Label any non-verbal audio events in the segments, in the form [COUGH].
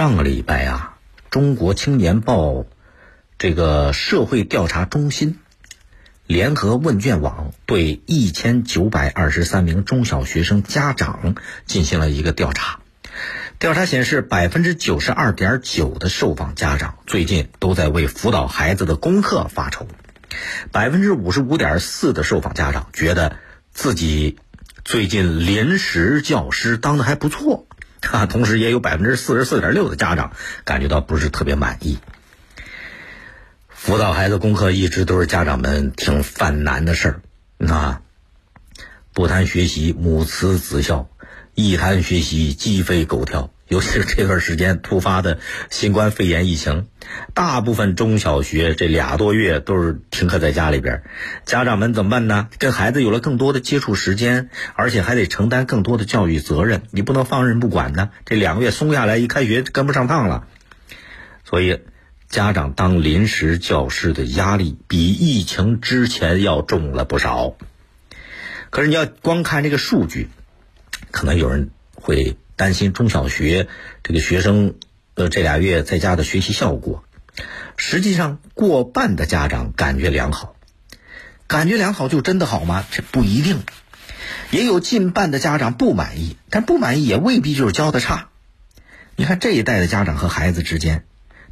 上个礼拜啊，中国青年报这个社会调查中心联合问卷网对一千九百二十三名中小学生家长进行了一个调查。调查显示，百分之九十二点九的受访家长最近都在为辅导孩子的功课发愁，百分之五十五点四的受访家长觉得自己最近临时教师当的还不错。啊，同时也有百分之四十四点六的家长感觉到不是特别满意。辅导孩子功课一直都是家长们挺犯难的事儿，啊，不谈学习母慈子孝，一谈学习鸡飞狗跳。尤其是 [LAUGHS] 这段时间突发的新冠肺炎疫情，大部分中小学这俩多月都是停课在家里边，家长们怎么办呢？跟孩子有了更多的接触时间，而且还得承担更多的教育责任，你不能放任不管呢。这两个月松下来，一开学跟不上趟了，所以家长当临时教师的压力比疫情之前要重了不少。可是你要光看这个数据，可能有人会。担心中小学这个学生的这俩月在家的学习效果，实际上过半的家长感觉良好，感觉良好就真的好吗？这不一定，也有近半的家长不满意，但不满意也未必就是教的差。你看这一代的家长和孩子之间，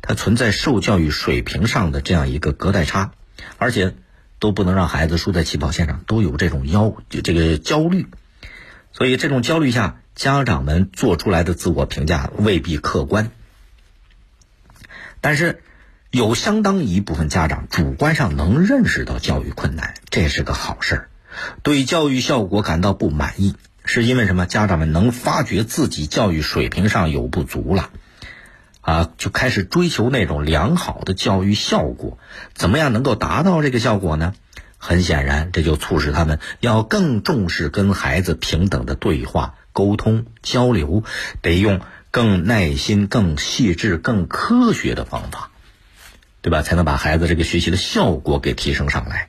他存在受教育水平上的这样一个隔代差，而且都不能让孩子输在起跑线上，都有这种腰这个焦虑，所以这种焦虑下。家长们做出来的自我评价未必客观，但是有相当一部分家长主观上能认识到教育困难，这是个好事儿。对教育效果感到不满意，是因为什么？家长们能发觉自己教育水平上有不足了，啊，就开始追求那种良好的教育效果。怎么样能够达到这个效果呢？很显然，这就促使他们要更重视跟孩子平等的对话。沟通交流得用更耐心、更细致、更科学的方法，对吧？才能把孩子这个学习的效果给提升上来。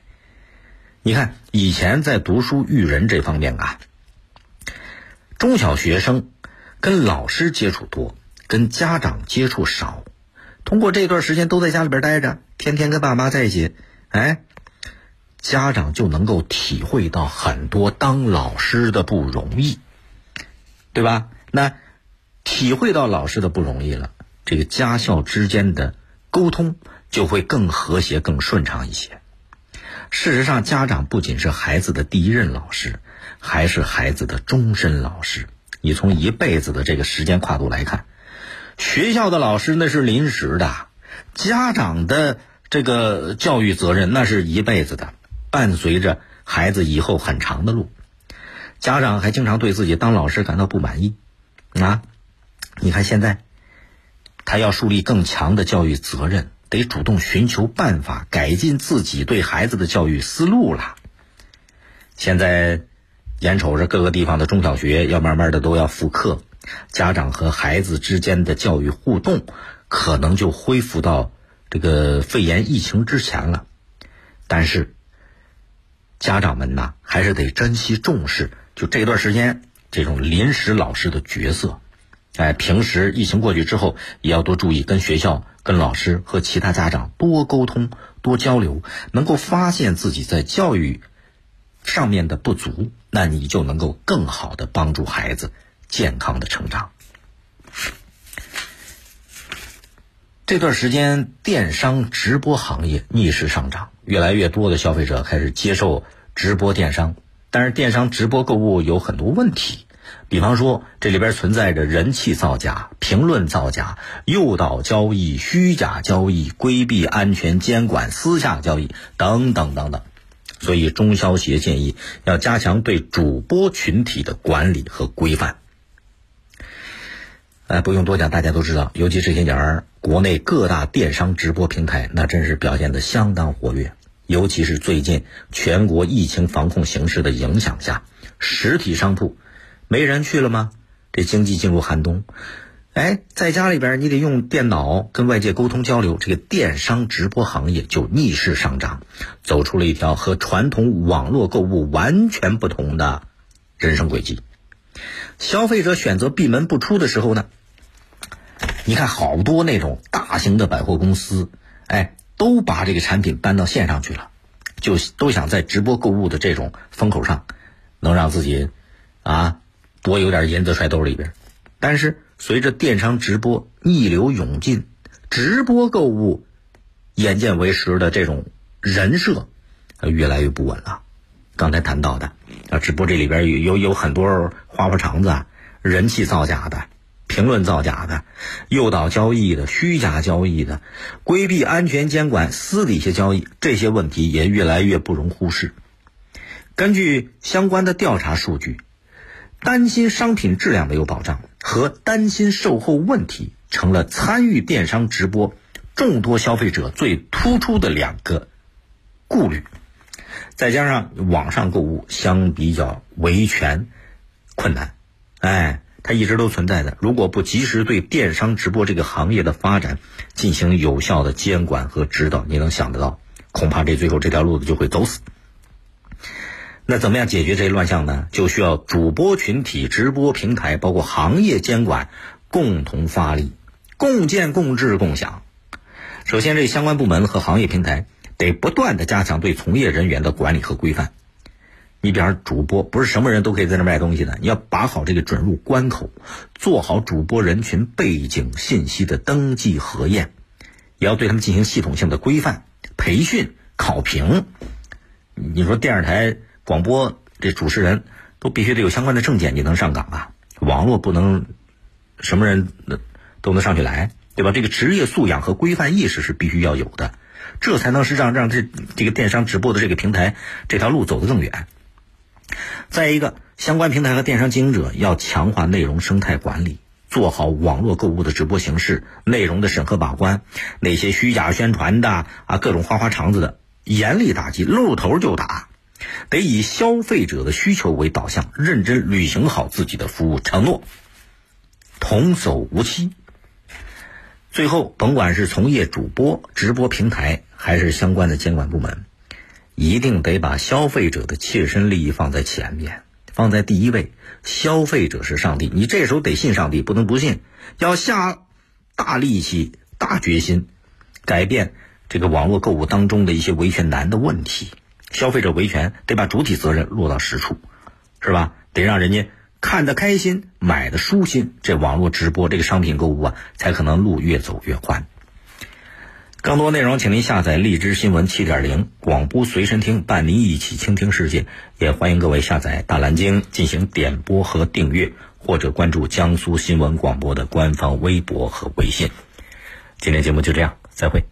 你看，以前在读书育人这方面啊，中小学生跟老师接触多，跟家长接触少。通过这段时间都在家里边待着，天天跟爸妈在一起，哎，家长就能够体会到很多当老师的不容易。对吧？那体会到老师的不容易了，这个家校之间的沟通就会更和谐、更顺畅一些。事实上，家长不仅是孩子的第一任老师，还是孩子的终身老师。你从一辈子的这个时间跨度来看，学校的老师那是临时的，家长的这个教育责任那是一辈子的，伴随着孩子以后很长的路。家长还经常对自己当老师感到不满意，啊，你看现在，他要树立更强的教育责任，得主动寻求办法改进自己对孩子的教育思路了。现在，眼瞅着各个地方的中小学要慢慢的都要复课，家长和孩子之间的教育互动可能就恢复到这个肺炎疫情之前了，但是，家长们呐，还是得珍惜重视。就这段时间，这种临时老师的角色，哎，平时疫情过去之后，也要多注意跟学校、跟老师和其他家长多沟通、多交流，能够发现自己在教育上面的不足，那你就能够更好的帮助孩子健康的成长。这段时间，电商直播行业逆势上涨，越来越多的消费者开始接受直播电商。但是电商直播购物有很多问题，比方说这里边存在着人气造假、评论造假、诱导交易、虚假交易、规避安全监管、私下交易等等等等。所以中消协建议要加强对主播群体的管理和规范。哎，不用多讲，大家都知道，尤其这些年儿，国内各大电商直播平台那真是表现的相当活跃。尤其是最近全国疫情防控形势的影响下，实体商铺没人去了吗？这经济进入寒冬，哎，在家里边你得用电脑跟外界沟通交流，这个电商直播行业就逆势上涨，走出了一条和传统网络购物完全不同的人生轨迹。消费者选择闭门不出的时候呢，你看好多那种大型的百货公司，哎，都把这个产品搬到线上去了，就都想在直播购物的这种风口上，能让自己啊多有点银子揣兜里边。但是随着电商直播逆流涌进，直播购物眼见为实的这种人设，越来越不稳了。刚才谈到的啊，直播这里边有有有很多花花肠子啊，人气造假的。评论造假的、诱导交易的、虚假交易的、规避安全监管、私底下交易，这些问题也越来越不容忽视。根据相关的调查数据，担心商品质量没有保障和担心售后问题，成了参与电商直播众多消费者最突出的两个顾虑。再加上网上购物相比较维权困难，哎。它一直都存在的。如果不及时对电商直播这个行业的发展进行有效的监管和指导，你能想得到，恐怕这最后这条路子就会走死。那怎么样解决这些乱象呢？就需要主播群体、直播平台，包括行业监管共同发力，共建、共治、共享。首先，这相关部门和行业平台得不断的加强对从业人员的管理和规范。你比方主播，不是什么人都可以在那卖东西的。你要把好这个准入关口，做好主播人群背景信息的登记核验，也要对他们进行系统性的规范、培训、考评。你说电视台广播这主持人都必须得有相关的证件，你能上岗啊？网络不能什么人都能上去来，对吧？这个职业素养和规范意识是必须要有的，这才能是让让这这个电商直播的这个平台这条路走得更远。再一个，相关平台和电商经营者要强化内容生态管理，做好网络购物的直播形式内容的审核把关，那些虚假宣传的啊，各种花花肠子的，严厉打击，露头就打，得以消费者的需求为导向，认真履行好自己的服务承诺，童叟无欺。最后，甭管是从业主播、直播平台，还是相关的监管部门。一定得把消费者的切身利益放在前面，放在第一位。消费者是上帝，你这时候得信上帝，不能不信。要下大力气、大决心，改变这个网络购物当中的一些维权难的问题。消费者维权得把主体责任落到实处，是吧？得让人家看得开心、买的舒心，这网络直播这个商品购物啊，才可能路越走越宽。更多内容，请您下载荔枝新闻七点零广播随身听，伴您一起倾听世界。也欢迎各位下载大蓝鲸进行点播和订阅，或者关注江苏新闻广播的官方微博和微信。今天节目就这样，再会。